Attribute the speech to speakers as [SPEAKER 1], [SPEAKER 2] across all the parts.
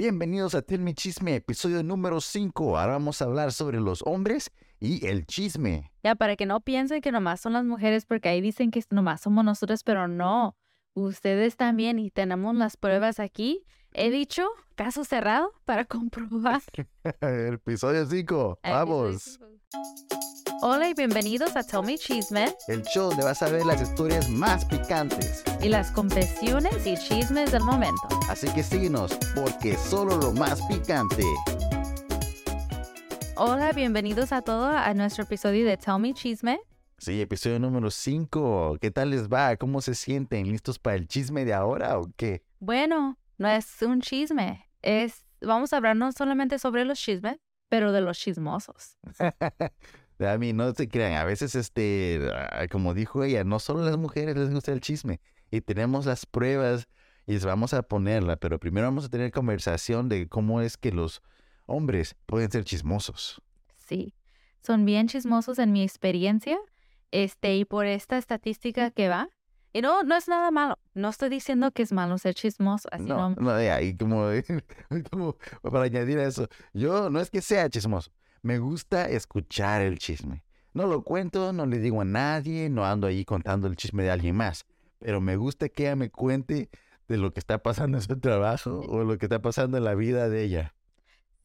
[SPEAKER 1] Bienvenidos a Tell Me Chisme, episodio número 5. Ahora vamos a hablar sobre los hombres y el chisme.
[SPEAKER 2] Ya, para que no piensen que nomás son las mujeres, porque ahí dicen que nomás somos nosotros, pero no. Ustedes también, y tenemos las pruebas aquí. He dicho, caso cerrado, para comprobar.
[SPEAKER 1] episodio 5. Vamos.
[SPEAKER 2] Hola y bienvenidos a Tell Me Chisme,
[SPEAKER 1] El show donde vas a ver las historias más picantes.
[SPEAKER 2] y las confesiones y chismes del momento.
[SPEAKER 1] Así que síguenos, porque solo lo más picante.
[SPEAKER 2] Hola, bienvenidos a todos a nuestro episodio de Tell Me Chisme.
[SPEAKER 1] Sí, episodio número 5. ¿Qué tal les va? ¿Cómo se sienten? ¿Listos para el chisme de ahora o qué?
[SPEAKER 2] Bueno, no es un chisme, es vamos a hablar no solamente sobre los chismes, pero de los chismosos.
[SPEAKER 1] A mí no se crean, a veces este, ah, como dijo ella, no solo las mujeres les gusta el chisme y tenemos las pruebas y les vamos a ponerla, pero primero vamos a tener conversación de cómo es que los hombres pueden ser chismosos.
[SPEAKER 2] Sí, son bien chismosos en mi experiencia, este, y por esta estadística que va. Y no, no es nada malo. No estoy diciendo que es malo ser chismoso, así
[SPEAKER 1] No,
[SPEAKER 2] no.
[SPEAKER 1] no, de ahí como, como para añadir a eso, yo no es que sea chismoso, me gusta escuchar el chisme. No lo cuento, no le digo a nadie, no ando ahí contando el chisme de alguien más, pero me gusta que ella me cuente de lo que está pasando en su trabajo o lo que está pasando en la vida de ella.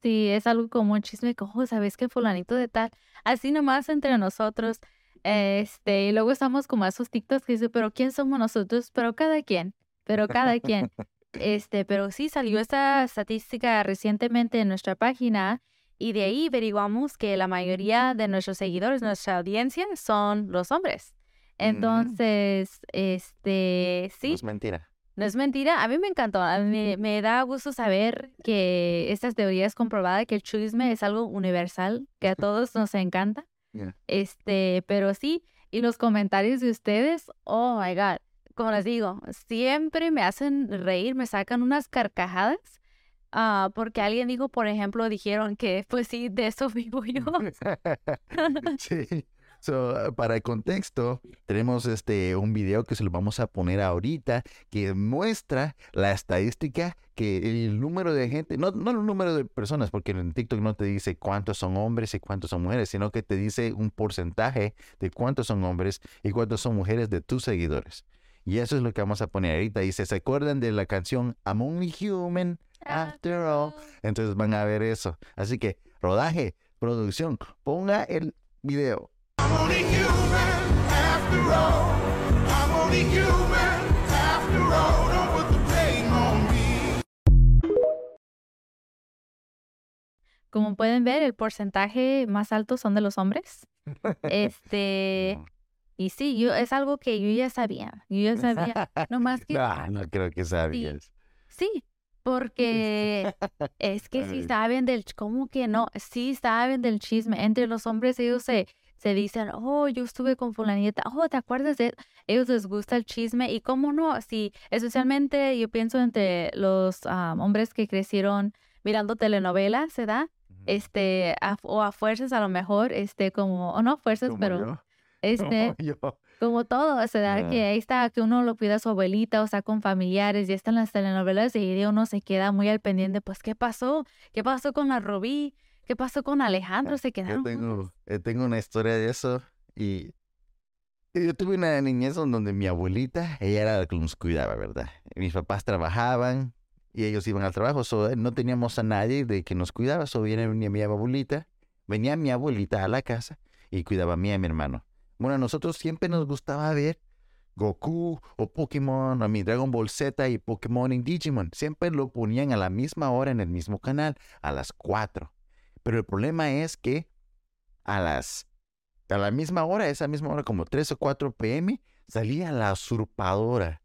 [SPEAKER 2] Sí, es algo como un chisme, como, ¿sabes que fulanito de tal? Así nomás entre nosotros. Este, y luego estamos como a esos TikToks que dicen, pero ¿quién somos nosotros? Pero cada quien, pero cada quien. Este, pero sí salió esta estadística recientemente en nuestra página y de ahí averiguamos que la mayoría de nuestros seguidores, nuestra audiencia, son los hombres. Entonces, este,
[SPEAKER 1] No
[SPEAKER 2] sí,
[SPEAKER 1] es mentira.
[SPEAKER 2] no es mentira, a mí me encantó, a mí me, me da gusto saber que esta teoría es comprobada, que el chisme es algo universal, que a todos nos encanta.
[SPEAKER 1] Yeah.
[SPEAKER 2] Este, pero sí, y los comentarios de ustedes, oh my God, como les digo, siempre me hacen reír, me sacan unas carcajadas, ah, porque alguien dijo, por ejemplo, dijeron que, pues sí, de eso vivo yo.
[SPEAKER 1] sí. So, para el contexto, tenemos este un video que se lo vamos a poner ahorita que muestra la estadística que el número de gente, no, no el número de personas, porque en TikTok no te dice cuántos son hombres y cuántos son mujeres, sino que te dice un porcentaje de cuántos son hombres y cuántos son mujeres de tus seguidores. Y eso es lo que vamos a poner ahorita. Dice, ¿se acuerdan de la canción I'm Only Human After All? Entonces van a ver eso. Así que, rodaje, producción, ponga el video.
[SPEAKER 3] I'm only human after all. I'm only human after all. Don't put the blame on me.
[SPEAKER 2] Como pueden ver, el porcentaje más alto son de los hombres. Este, y sí, yo, es algo que yo ya sabía, yo ya sabía, no más que,
[SPEAKER 1] No, no creo que sabías.
[SPEAKER 2] sí, porque es que sí saben del, ¿cómo que no? Sí saben del chisme, entre los hombres ellos se, se dicen, oh, yo estuve con fulanita, oh, ¿te acuerdas de? Ellos les gusta el chisme y cómo no, sí, especialmente yo pienso entre los ah, hombres que crecieron mirando telenovelas, ¿se da? Este, a- o a fuerzas a lo mejor, este, como, o no a fuerzas,
[SPEAKER 1] Como
[SPEAKER 2] pero
[SPEAKER 1] yo,
[SPEAKER 2] este,
[SPEAKER 1] como yo.
[SPEAKER 2] como todo, se da
[SPEAKER 1] Ah.
[SPEAKER 2] que ahí está, que uno lo cuida a su abuelita, o sea, con familiares, y están las telenovelas, y uno se queda muy al pendiente, pues, ¿qué pasó? ¿Qué pasó con la Rubí? ¿Qué pasó con Alejandro? Se
[SPEAKER 1] Yo
[SPEAKER 2] quedaron
[SPEAKER 1] tengo,
[SPEAKER 2] juntos.
[SPEAKER 1] eh, tengo una historia de eso y, yo tuve una niñez donde mi abuelita, ella era la que nos cuidaba, ¿verdad? Mis papás trabajaban y ellos iban al trabajo, so, no teníamos a nadie de que nos cuidaba, so viene venía mi abuelita, venía mi abuelita a la casa y cuidaba a mí y a mi hermano. Bueno, a nosotros siempre nos gustaba ver Goku o Pokémon, a mi Dragon Ball Z y Pokémon y Digimon. Siempre lo ponían a la misma hora en el mismo canal, a las 4. Pero el problema es que a las a la misma hora, esa misma hora, como 3 o 4 pm, salía La Usurpadora.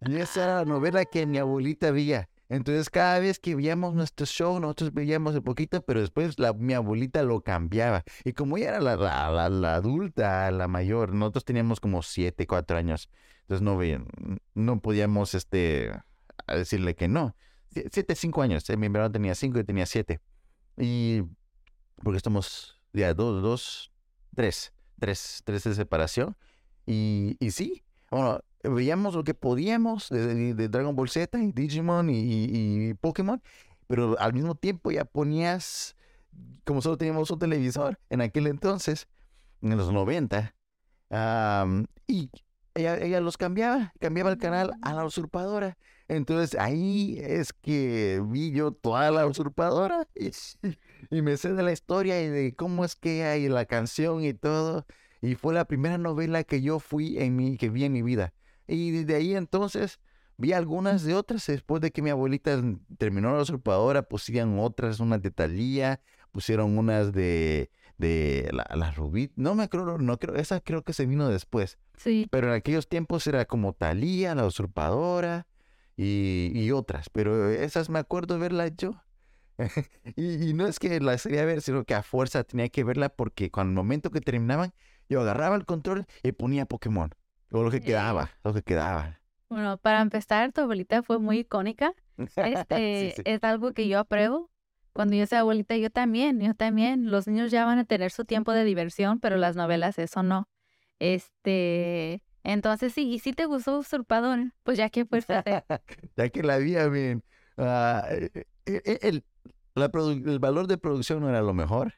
[SPEAKER 1] Y esa era la novela que mi abuelita veía. Entonces, cada vez que veíamos nuestro show, nosotros veíamos un poquito, pero después la, mi abuelita lo cambiaba. Y como ella era la, la, la- adulta, la mayor, nosotros teníamos como 7, 4 años. Entonces, no, no podíamos este, decirle que no. 7, 5 años. eh, Mi hermano tenía 5 y tenía 7. Y porque estamos ya dos, dos, tres, tres, tres de separación. Y, y sí, bueno, veíamos lo que podíamos de, de- de Dragon Ball Z y Digimon y, y- y Pokémon, pero al mismo tiempo ya ponías, como solo teníamos un televisor en aquel entonces, en los 90, am, y ella, ella los cambiaba, cambiaba el canal a la usurpadora. Entonces ahí es que vi yo toda la usurpadora y, y me sé de la historia y de cómo es que hay la canción y todo. Y fue la primera novela que yo fui en mi, que vi en mi vida. Y desde ahí entonces vi algunas de otras. Después de que mi abuelita terminó la usurpadora, pusieron otras, unas de Thalía, pusieron unas de, de la, la Rubí. No me acuerdo, no creo, esa creo que se vino después.
[SPEAKER 2] Sí.
[SPEAKER 1] Pero en aquellos tiempos era como Thalía, la usurpadora y, y otras. Pero esas me acuerdo verlas yo. y, y no es que las quería ver, sino que a fuerza tenía que verla porque cuando el momento que terminaban, yo agarraba el control y ponía Pokémon. O lo que quedaba, lo que quedaba.
[SPEAKER 2] Bueno, para empezar, tu abuelita fue muy icónica. Este
[SPEAKER 1] Sí, sí.
[SPEAKER 2] es algo que yo apruebo. Cuando yo sea abuelita, yo también, yo también. Los niños ya van a tener su tiempo de diversión, pero las novelas, eso no. Este, entonces sí, y si te gustó Usurpador, pues ya que fuiste a hacer.
[SPEAKER 1] ya que la vi, I mean, ah, eh, eh, eh, el, la produ- el valor de producción no era lo mejor,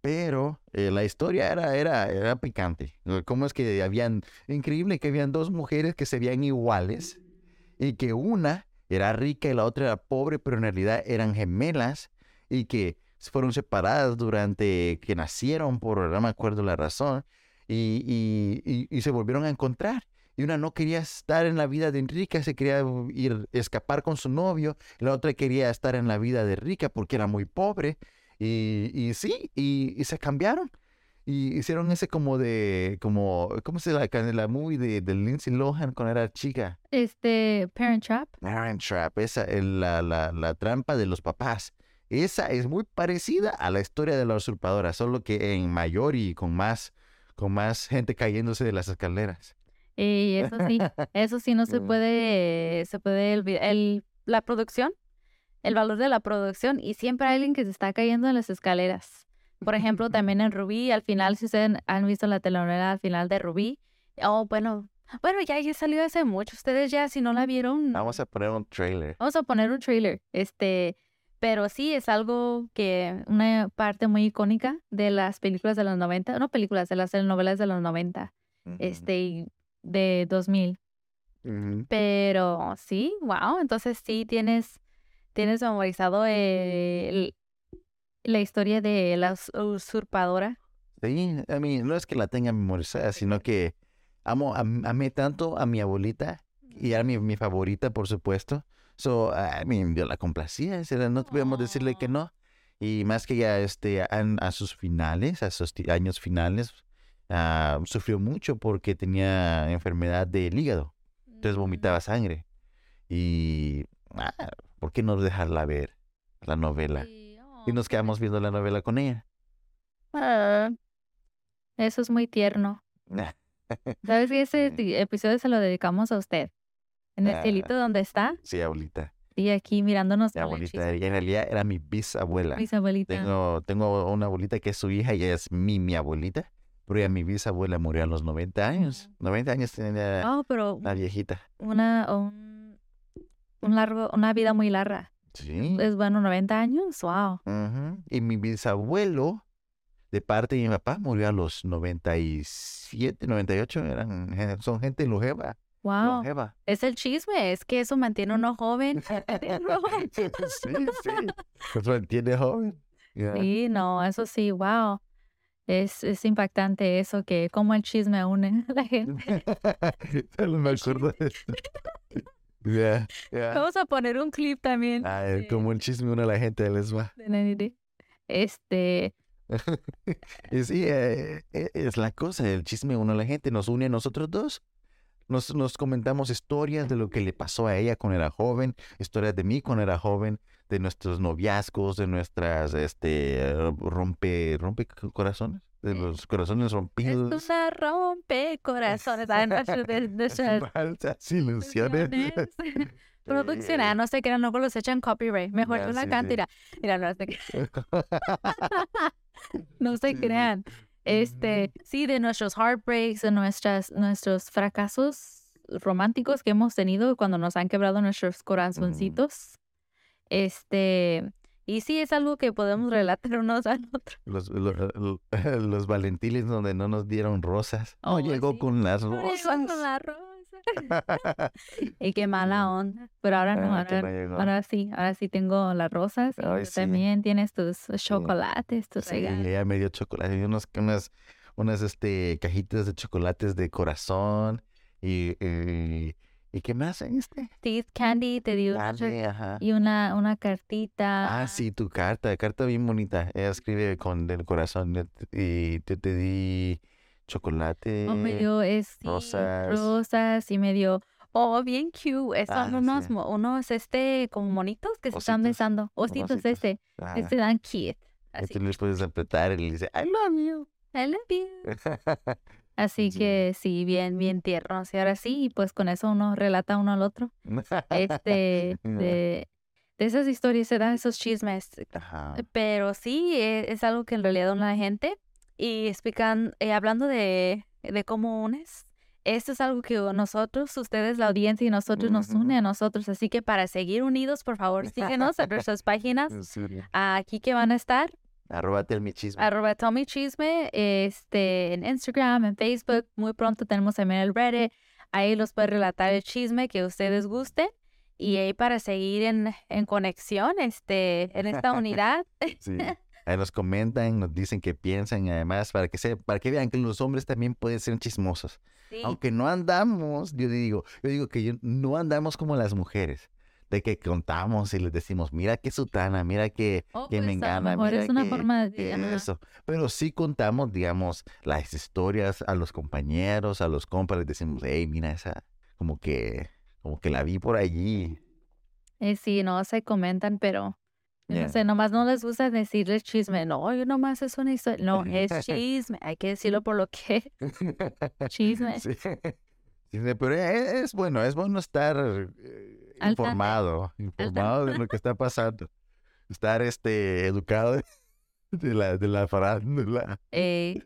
[SPEAKER 1] pero eh, la historia era, era, era picante. Eh, ¿Cómo es que habían, increíble que habían dos mujeres que se veían iguales y que una era rica y la otra era pobre, pero en realidad eran gemelas y que fueron separadas durante que nacieron por, no me acuerdo la razón, y, y- se volvieron a encontrar. Y una no quería estar en la vida de Enrique, se quería ir, escapar con su novio. La otra quería estar en la vida de Rica porque era muy pobre. Y, y sí, y, y se cambiaron. Y hicieron ese como de, como, ¿cómo se llama? La, la movie de, de Lindsay Lohan cuando era chica.
[SPEAKER 2] Este, Parent Trap.
[SPEAKER 1] Parent Trap, esa, la, la, la trampa de los papás. Esa es muy parecida a la historia de la usurpadora, solo que en mayor y con más, con más gente cayéndose de las escaleras.
[SPEAKER 2] Y eso sí, eso sí no se
[SPEAKER 1] Mm.
[SPEAKER 2] puede, se puede olvidar. El, la producción, el valor de la producción, y siempre hay alguien que se está cayendo en las escaleras. Por ejemplo, también en Rubí, al final, si ustedes han visto la telenovela al final de Rubí, oh, bueno, bueno, ya, ya salió hace mucho. Ustedes ya, si no la vieron,
[SPEAKER 1] Vamos a poner un trailer.
[SPEAKER 2] vamos a poner un trailer. Este, pero sí es algo que, una parte muy icónica de las películas de los 90, no películas, de las novelas de los 90,
[SPEAKER 1] Ujú,
[SPEAKER 2] este, de 2000.
[SPEAKER 1] ujú.
[SPEAKER 2] Pero sí, wow, entonces sí tienes, tienes memorizado el- la historia de la us- usurpadora.
[SPEAKER 1] Sí, a mí no es que la tenga memorizada, sino que amo, am- amé tanto a mi abuelita y era mi, mi favorita, por supuesto. So, I mean, yo la complacía, no podíamos decirle que
[SPEAKER 2] Aw.
[SPEAKER 1] no. Y más que ya este, a, sus finales, a sus años finales, ah, sufrió mucho porque tenía enfermedad del hígado. Entonces vomitaba sangre. Y, ah, ¿por qué no dejarla ver la novela?
[SPEAKER 2] Sí,
[SPEAKER 1] Y nos
[SPEAKER 2] oh,
[SPEAKER 1] quedamos viendo la novela con ella.
[SPEAKER 2] ah, Eso es muy tierno. ¿Sabes que ese
[SPEAKER 1] Sí.
[SPEAKER 2] episodio se lo dedicamos a usted? En el
[SPEAKER 1] Ah.
[SPEAKER 2] cielito donde está
[SPEAKER 1] Sí, abuelita.
[SPEAKER 2] y aquí mirándonos
[SPEAKER 1] Mi abuelita, ella en realidad era mi bisabuela.
[SPEAKER 2] Mis abuelitas.
[SPEAKER 1] Tengo, tengo una abuelita que es su hija y ella es mi, mi abuelita. Pero ya mi bisabuela murió a los 90 años. 90 años tenía
[SPEAKER 2] Oh, pero
[SPEAKER 1] la viejita.
[SPEAKER 2] una, un, un largo, una vida muy larga.
[SPEAKER 1] Sí.
[SPEAKER 2] Es bueno, 90 años, wow.
[SPEAKER 1] Ujú. Y mi bisabuelo, de parte de mi papá, murió a los 97, 98. Eran, son gente longeva.
[SPEAKER 2] Wow.
[SPEAKER 1] longeva.
[SPEAKER 2] Es el chisme, es que eso mantiene uno joven.
[SPEAKER 1] sí, sí. Nos mantiene joven. Ya.
[SPEAKER 2] Sí, no, eso sí, wow. Es, es impactante eso, que como el chisme une a la gente.
[SPEAKER 1] Me acuerdo de esto. Ya.
[SPEAKER 2] Vamos a poner un clip también.
[SPEAKER 1] Ah,
[SPEAKER 2] de-
[SPEAKER 1] como el chisme une a la gente les va.
[SPEAKER 2] de. Este,
[SPEAKER 1] Y sí, eh, eh, es la cosa, el chisme une a la gente, nos une a nosotros dos. Nos, nos comentamos historias de lo que le pasó a ella cuando era joven, historias de mí cuando era joven, de nuestros noviazgos, de nuestras, este, rompe, rompe co- corazones, de los corazones
[SPEAKER 2] es
[SPEAKER 1] rompidos.
[SPEAKER 2] una rompe corazones. Ah, nuestra- de- nuestras
[SPEAKER 1] Falsas
[SPEAKER 2] ilusiones. Producción, ah, no sé qué, luego los echan copyright. Mejor yo la
[SPEAKER 1] sí,
[SPEAKER 2] canto,
[SPEAKER 1] sí.
[SPEAKER 2] mira, no se, no se crean. Este, sí, de nuestros heartbreaks, de nuestras, nuestros fracasos románticos que hemos tenido cuando nos han quebrado nuestros corazoncitos. Este, y sí, es algo que podemos relatar unos al otro.
[SPEAKER 1] Los, lo- lo- los valentines donde no nos dieron rosas. No
[SPEAKER 2] Oh,
[SPEAKER 1] llegó
[SPEAKER 2] sí.
[SPEAKER 1] con las
[SPEAKER 2] No llegó
[SPEAKER 1] rosas.
[SPEAKER 2] con la rosa. y qué mala onda. Pero ahora no,
[SPEAKER 1] Ah,
[SPEAKER 2] ahora,
[SPEAKER 1] no llegó.
[SPEAKER 2] ahora sí, ahora sí tengo las rosas. Y
[SPEAKER 1] Ay,
[SPEAKER 2] tú
[SPEAKER 1] sí.
[SPEAKER 2] también tienes tus chocolates, tus
[SPEAKER 1] Sí,
[SPEAKER 2] regalos.
[SPEAKER 1] ella me dio chocolate, y unos, unas, unas este, cajitas de chocolates de corazón y, y, ¿y qué más este?
[SPEAKER 2] Teeth candy, te dio y una, una cartita.
[SPEAKER 1] Ah, sí, tu carta, carta bien bonita. Ella escribe con del corazón yo y te, te di chocolate.
[SPEAKER 2] Oh, me dio es, sí,
[SPEAKER 1] rosas.
[SPEAKER 2] rosas y me dio, oh, bien cute. Son
[SPEAKER 1] Ah,
[SPEAKER 2] unos,
[SPEAKER 1] sí.
[SPEAKER 2] unos, este, como monitos que se están
[SPEAKER 1] Ositos,
[SPEAKER 2] besando. Ositos,
[SPEAKER 1] ositos.
[SPEAKER 2] este,
[SPEAKER 1] Ajá.
[SPEAKER 2] este dan cute. Así,
[SPEAKER 1] tú le puedes apretar y le dices, I love you.
[SPEAKER 2] I love you. Así
[SPEAKER 1] Sí.
[SPEAKER 2] que sí, bien, bien tiernos. Y ahora sí, pues con eso uno relata uno al otro. Este, de, de esas historias se dan esos chismes.
[SPEAKER 1] Ajá.
[SPEAKER 2] Pero sí, e- es, algo que en realidad une a la gente. Y explican, eh, hablando de, de cómo unes, esto es algo que nosotros, ustedes, la audiencia y nosotros nos une a nosotros. Así que para seguir unidos, por favor, síguenos en nuestras páginas. Aquí que van a estar,
[SPEAKER 1] Arroba mi chisme.
[SPEAKER 2] arroba Tommy Chisme, este, en Instagram, en Facebook. Muy pronto tenemos también el Reddit. Ahí los puede relatar el chisme que ustedes gusten. Y ahí para seguir en, en conexión, este, en esta unidad.
[SPEAKER 1] Sí. Ahí nos comentan, nos dicen qué piensan y además para que se, para que vean que los hombres también pueden ser chismosos.
[SPEAKER 2] Sí.
[SPEAKER 1] Aunque no andamos, yo digo, yo digo que yo- no andamos como las mujeres, de que contamos y les decimos, mira qué sutana, mira qué,
[SPEAKER 2] Oh,
[SPEAKER 1] qué
[SPEAKER 2] pues,
[SPEAKER 1] me
[SPEAKER 2] lo
[SPEAKER 1] engana, mira
[SPEAKER 2] es una forma de-
[SPEAKER 1] eso. Pero sí contamos, digamos, las historias a los compañeros, a los compas, les decimos, hey, mira esa, como que, como que la vi por allí.
[SPEAKER 2] Eh, sí, no se comentan, pero no sé, nomás no les gusta decirles chisme. No, yo nomás es una historia. No, es chisme. Hay que decirlo por lo que chisme.
[SPEAKER 1] Sí. Sí, Pero es, es bueno, es bueno estar eh, Informado, informado de lo que está pasando. Estar este educado de la, de la farándula.
[SPEAKER 2] Eh,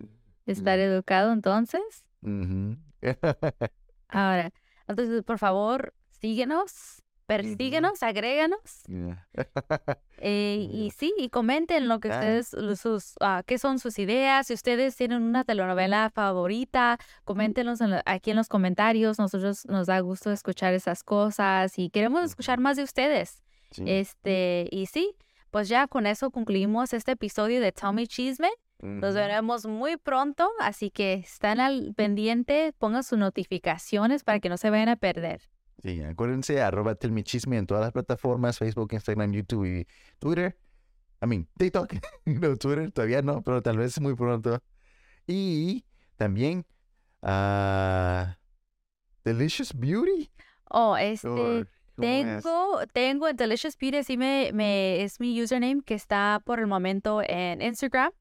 [SPEAKER 2] estar educado, entonces. Ahora, entonces, por favor, síguenos, persíguenos, agréganos. Eh, y sí, y comenten lo que ustedes, sus, ah, qué son sus ideas. Si ustedes tienen una telenovela favorita, coméntenos en la- aquí en los comentarios. Nosotros nos da gusto escuchar esas cosas y queremos escuchar más de ustedes.
[SPEAKER 1] Sí.
[SPEAKER 2] Este, y sí, pues ya con eso concluimos este episodio de Tommy Chisme. Nos veremos muy pronto, así que están al pendiente, pongan sus notificaciones para que no se vayan a perder.
[SPEAKER 1] Sí, acuérdense, arroba Tell Me Chisme en todas las plataformas, Facebook, Instagram, YouTube y Twitter. I mean, TikTok. no, Twitter todavía no, pero tal vez muy pronto. Y también, ah, Delicious Beauty.
[SPEAKER 2] Oh, este,
[SPEAKER 1] or- ¿cómo es?
[SPEAKER 2] tengo, tengo en Delicious Beauty, así me, me, es mi username que está por el momento en Instagram.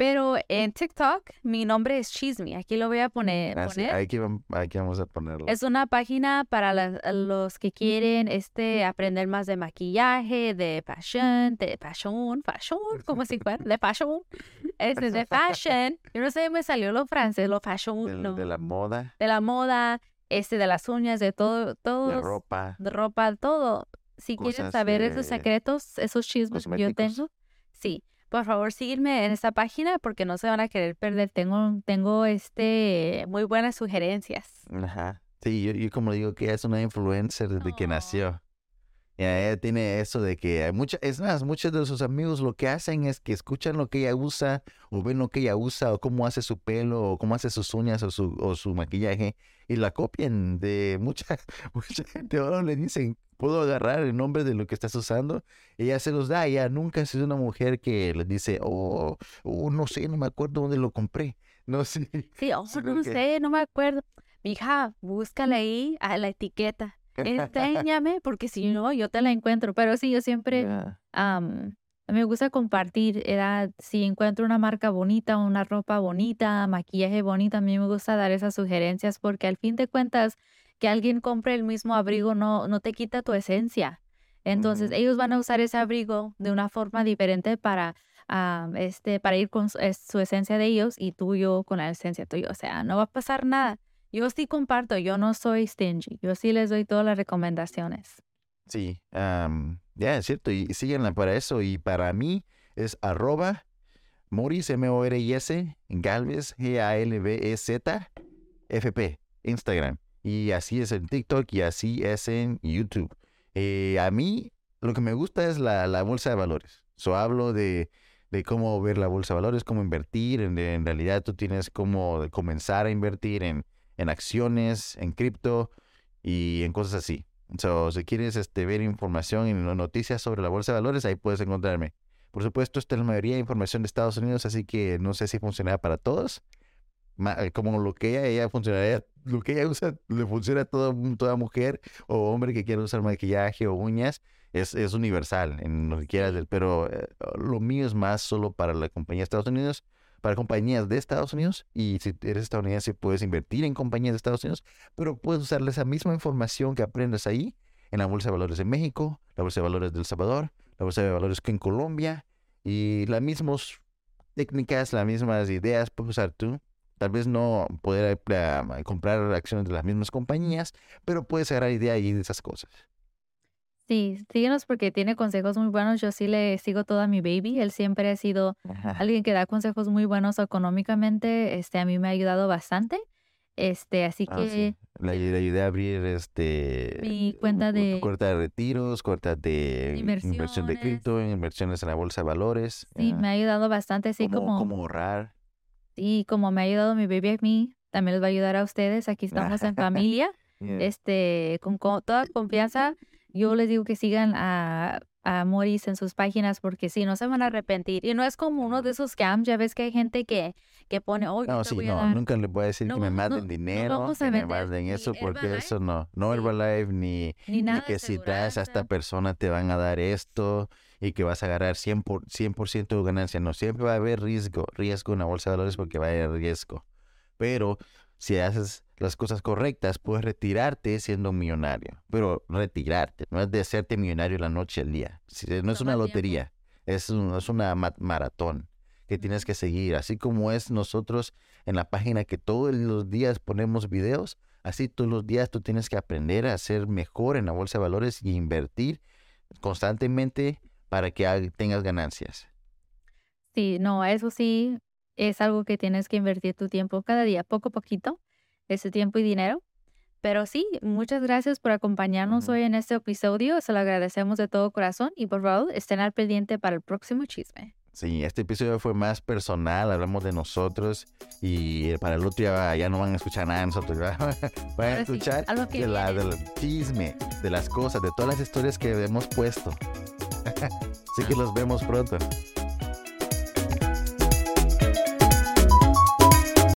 [SPEAKER 2] Pero en TikTok, mi nombre es Chisme. Aquí lo voy a poner.
[SPEAKER 1] Ah, sí,
[SPEAKER 2] poner.
[SPEAKER 1] aquí, vam- aquí vamos a ponerlo.
[SPEAKER 2] Es una página para los que quieren este aprender más de maquillaje, de fashion, de fashion, fashion, como si fuera de fashion. Este de fashion. Yo no sé, me salió lo francés, lo fashion,
[SPEAKER 1] Del-
[SPEAKER 2] no.
[SPEAKER 1] de la moda,
[SPEAKER 2] de la moda, este de las uñas, de todo, todo,
[SPEAKER 1] de ropa.
[SPEAKER 2] de ropa, todo. Si quieren saber esos secretos, esos chismes que yo tengo, sí. Por favor, sígueme en esta página porque no se van a querer perder. Tengo, tengo este muy buenas sugerencias.
[SPEAKER 1] Ajá. Sí, yo, yo como digo que ella es una influencer desde que
[SPEAKER 2] Oh.
[SPEAKER 1] nació. Y ella tiene eso de que hay mucha, es más, muchos de sus amigos lo que hacen es que escuchan lo que ella usa, o ven lo que ella usa, o cómo hace su pelo, o cómo hace sus uñas, o su, o su maquillaje, y la copian de mucha, mucha gente. Ahora le dicen, puedo agarrar el nombre de lo que estás usando, ella se los da. Ella nunca ha sido una mujer que les dice, oh, oh, no sé, no me acuerdo dónde lo compré. No sé.
[SPEAKER 2] Sí, oh, no
[SPEAKER 1] que-
[SPEAKER 2] sé, no me acuerdo. Mija, búscale ahí a la etiqueta. Enséñame, porque si no, yo te la encuentro. Pero sí, yo siempre
[SPEAKER 1] Ya.
[SPEAKER 2] am, me gusta compartir. Era, si encuentro una marca bonita, una ropa bonita, maquillaje bonita, a mí me gusta dar esas sugerencias porque al fin de cuentas, que alguien compre el mismo abrigo no, no te quita tu esencia. Entonces, ellos van a usar ese abrigo de una forma diferente para, am, este, para ir con su, es- su esencia de ellos y tuyo con la esencia tuya. O sea, no va a pasar nada. yo sí comparto, yo no soy stingy, yo sí les doy todas las recomendaciones.
[SPEAKER 1] Sí, am, ya es cierto, y síganla para eso. Y para mí es arroba Moris, M-O-R-I-S, Galvez, G-A-L-V-E-Z, F-P, Instagram. Y así es en TikTok y así es en YouTube. Eh, a mí lo que me gusta es la, la bolsa de valores. So, hablo de, de cómo ver la bolsa de valores, cómo invertir. En, realidad tú tienes cómo comenzar a invertir en, en acciones, en cripto y en cosas así. So, si quieres este, ver información y no- noticias sobre la bolsa de valores, ahí puedes encontrarme. Por supuesto, esta es la mayoría de información de Estados Unidos, así que no sé si funcionará para todos. Eh, Como lo que ella, ella funcionaría, lo que ella usa le funciona a todo, toda mujer o hombre que quiera usar maquillaje o uñas, es, es universal en lo que quieras, del- pero eh, lo mío es más solo para la compañía de Estados Unidos, para compañías de Estados Unidos, y si eres estadounidense puedes invertir en compañías de Estados Unidos, pero puedes usar esa misma información que aprendes ahí en la Bolsa de Valores de México, la Bolsa de Valores de El Salvador, la Bolsa de Valores en Colombia, y las mismas técnicas, las mismas ideas puedes usar tú. Tal vez no poder eh, comprar acciones de las mismas compañías, pero puedes agarrar idea ahí de esas cosas.
[SPEAKER 2] Sí, síguenos porque tiene consejos muy buenos. Yo sí le sigo todo a mi baby. Él siempre ha sido alguien que da consejos muy buenos económicamente. Este, a mí me ha ayudado bastante. Este, así
[SPEAKER 1] Ah,
[SPEAKER 2] que
[SPEAKER 1] sí. Ayudé- le ayudé a abrir este
[SPEAKER 2] Mi cuenta
[SPEAKER 1] cu-
[SPEAKER 2] de-
[SPEAKER 1] cuenta de retiros, cuenta de inversión de cripto, inversiones en la bolsa de valores.
[SPEAKER 2] sí,
[SPEAKER 1] ah,
[SPEAKER 2] me ha ayudado bastante, así
[SPEAKER 1] cómo,
[SPEAKER 2] como,
[SPEAKER 1] cómo ahorrar.
[SPEAKER 2] Sí, como me ha ayudado mi baby a mí, también les va a ayudar a ustedes. Aquí estamos en familia.
[SPEAKER 1] Yeah.
[SPEAKER 2] este, con, co- toda confianza, yo les digo que sigan a, a Morris en sus páginas porque si no se van a arrepentir. Y no es como uno de esos scams, ya ves que hay gente que, que pone, oh,
[SPEAKER 1] No, sí, no,
[SPEAKER 2] dar".
[SPEAKER 1] nunca le voy a decir
[SPEAKER 2] No
[SPEAKER 1] que me
[SPEAKER 2] no- no
[SPEAKER 1] dinero,
[SPEAKER 2] a
[SPEAKER 1] que me
[SPEAKER 2] ni
[SPEAKER 1] eso, porque
[SPEAKER 2] Herbalife,
[SPEAKER 1] eso no, no
[SPEAKER 2] sí.
[SPEAKER 1] Herbalife ni,
[SPEAKER 2] Ni
[SPEAKER 1] ni
[SPEAKER 2] nada de
[SPEAKER 1] que si traes a esta persona te van a dar esto y que vas a agarrar 100%, por, 100 de ganancia. No, siempre va a haber riesgo, riesgo en la bolsa de valores porque va a haber riesgo. Pero si haces las cosas correctas, puedes retirarte siendo millonario. Pero retirarte, no es de hacerte millonario la noche al día. Si- No es una lotería, es, un- es una ma- maratón que tienes que seguir. Así como es nosotros en la página que todos los días ponemos videos, así todos los días tú tienes que aprender a ser mejor en la bolsa de valores y invertir constantemente para que tengas ganancias.
[SPEAKER 2] Sí, no, eso sí es algo que tienes que invertir tu tiempo cada día, poco a poquito, ese tiempo y dinero. Pero sí, muchas gracias por acompañarnos hoy en este episodio. Se lo agradecemos de todo corazón y por favor estén al pendiente para el próximo chisme.
[SPEAKER 1] Sí, este episodio fue más personal, hablamos de nosotros y para el otro ya, ya no van a escuchar nada de nosotros, ¿verdad? van a
[SPEAKER 2] sí,
[SPEAKER 1] escuchar
[SPEAKER 2] lo que
[SPEAKER 1] de la, del chisme, de las cosas, de todas las historias que hemos puesto. Así que los vemos pronto.